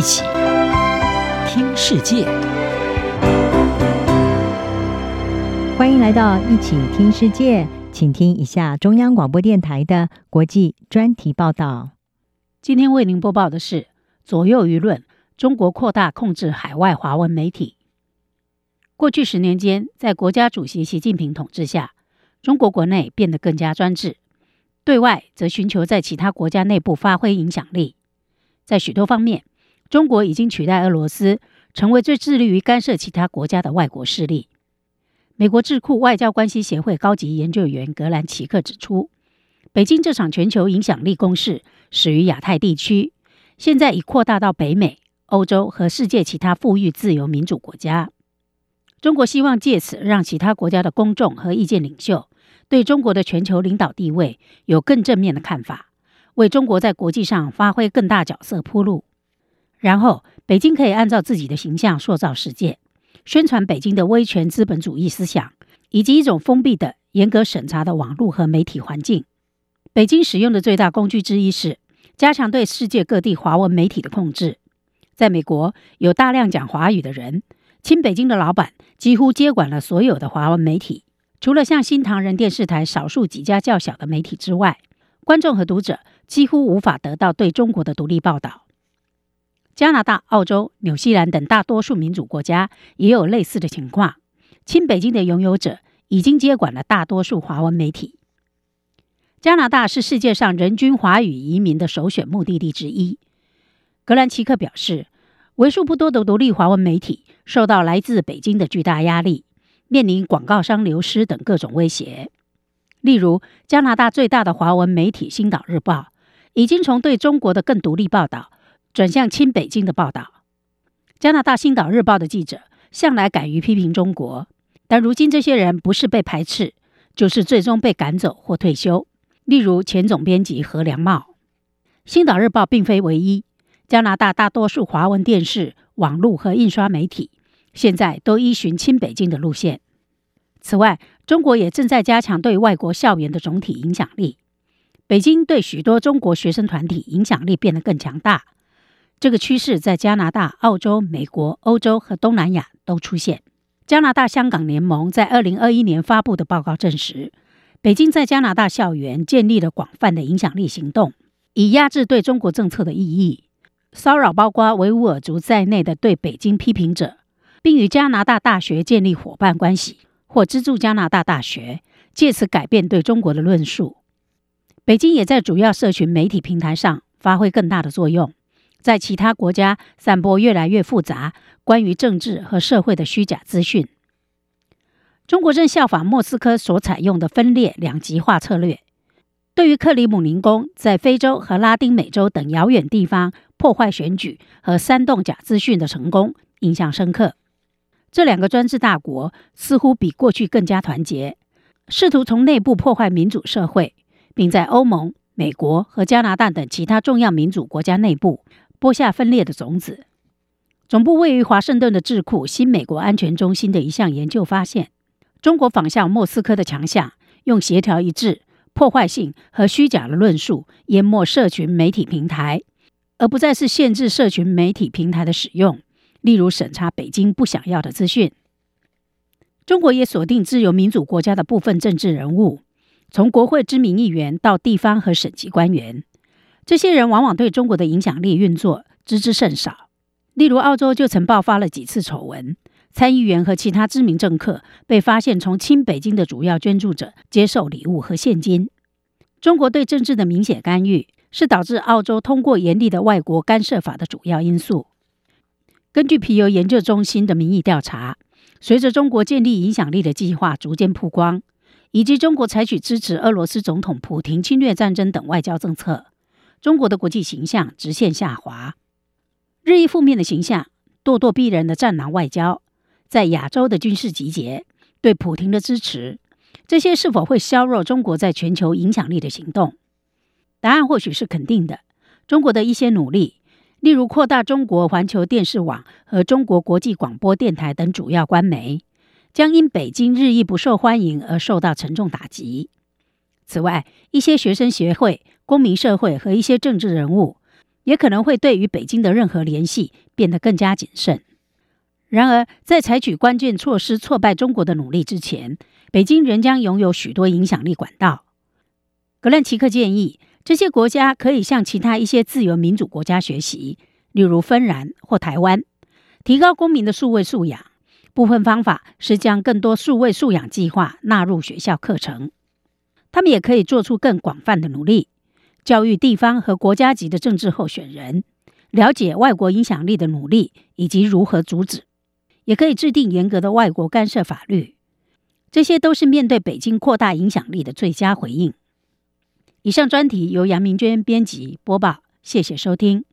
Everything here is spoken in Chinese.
一起听世界，欢迎来到一起听世界，请听一下中央广播电台的国际专题报道。今天为您播报的是：左右舆论，中国扩大控制海外华文媒体。过去十年间，在国家主席习近平统治下，中国国内变得更加专制，对外则寻求在其他国家内部发挥影响力。在许多方面，中国已经取代俄罗斯，成为最致力于干涉其他国家的外国势力。美国智库外交关系协会高级研究员格兰奇克指出，北京这场全球影响力攻势始于亚太地区，现在已扩大到北美、欧洲和世界其他富裕、自由、民主国家。中国希望借此让其他国家的公众和意见领袖对中国的全球领导地位有更正面的看法。为中国在国际上发挥更大角色铺路，然后北京可以按照自己的形象塑造世界，宣传北京的威权资本主义思想，以及一种封闭的、严格审查的网络和媒体环境。北京使用的最大工具之一是加强对世界各地华文媒体的控制。在美国，有大量讲华语的人，亲北京的老板几乎接管了所有的华文媒体，除了像新唐人电视台少数几家较小的媒体之外，观众和读者。几乎无法得到对中国的独立报道。加拿大、澳洲、纽西兰等大多数民主国家也有类似的情况。亲北京的拥有者已经接管了大多数华文媒体。加拿大是世界上人均华语移民的首选目的地之一。格兰奇克表示，为数不多的独立华文媒体受到来自北京的巨大压力，面临广告商流失等各种威胁。例如，加拿大最大的华文媒体《星岛日报》。已经从对中国的更独立报道转向亲北京的报道。加拿大《星岛日报》的记者向来敢于批评中国，但如今这些人不是被排斥，就是最终被赶走或退休。例如前总编辑何良茂。《星岛日报》并非唯一，加拿大大多数华文电视、网络和印刷媒体现在都依循亲北京的路线。此外，中国也正在加强对外国校园的总体影响力。北京对许多中国学生团体影响力变得更强大，这个趋势在加拿大、澳洲、美国、欧洲和东南亚都出现。加拿大香港联盟在二零二一年发布的报告证实，北京在加拿大校园建立了广泛的影响力行动，以压制对中国政策的异议，骚扰包括维吾尔族在内的对北京批评者，并与加拿大大学建立伙伴关系或资助加拿大大学，借此改变对中国的论述。北京也在主要社群媒体平台上发挥更大的作用，在其他国家散播越来越复杂关于政治和社会的虚假资讯。中国正效仿莫斯科所采用的分裂两极化策略，对于克里姆林宫在非洲和拉丁美洲等遥远地方破坏选举和煽动假资讯的成功印象深刻。这两个专制大国似乎比过去更加团结，试图从内部破坏民主社会。并在欧盟、美国和加拿大等其他重要民主国家内部播下分裂的种子。总部位于华盛顿的智库新美国安全中心的一项研究发现，中国仿效莫斯科的强项，用协调一致、破坏性和虚假的论述淹没社群媒体平台，而不再是限制社群媒体平台的使用，例如审查北京不想要的资讯。中国也锁定自由民主国家的部分政治人物。从国会知名议员到地方和省级官员，这些人往往对中国的影响力运作知之甚少。例如，澳洲就曾爆发了几次丑闻，参议员和其他知名政客被发现从亲北京的主要捐助者接受礼物和现金。中国对政治的明显干预，是导致澳洲通过严厉的外国干涉法的主要因素。根据皮尤研究中心的民意调查，随着中国建立影响力的计划逐渐曝光。以及中国采取支持俄罗斯总统普亭侵略战争等外交政策，中国的国际形象直线下滑，日益负面的形象，咄咄逼人的战狼外交，在亚洲的军事集结，对普亭的支持，这些是否会削弱中国在全球影响力的行动？答案或许是肯定的。中国的一些努力，例如扩大中国环球电视网和中国国际广播电台等主要官媒。将因北京日益不受欢迎而受到沉重打击。此外，一些学生协会、公民社会和一些政治人物也可能会对于北京的任何联系变得更加谨慎。然而，在采取关键措施挫败中国的努力之前，北京仍将拥有许多影响力管道。格兰奇克建议，这些国家可以向其他一些自由民主国家学习，例如芬兰或台湾，提高公民的数位素养。部分方法是将更多数位素养计划纳入学校课程。他们也可以做出更广泛的努力，教育地方和国家级的政治候选人，了解外国影响力的努力以及如何阻止。也可以制定严格的外国干涉法律，这些都是面对北京扩大影响力的最佳回应。以上专题由杨明娟编辑播报，谢谢收听。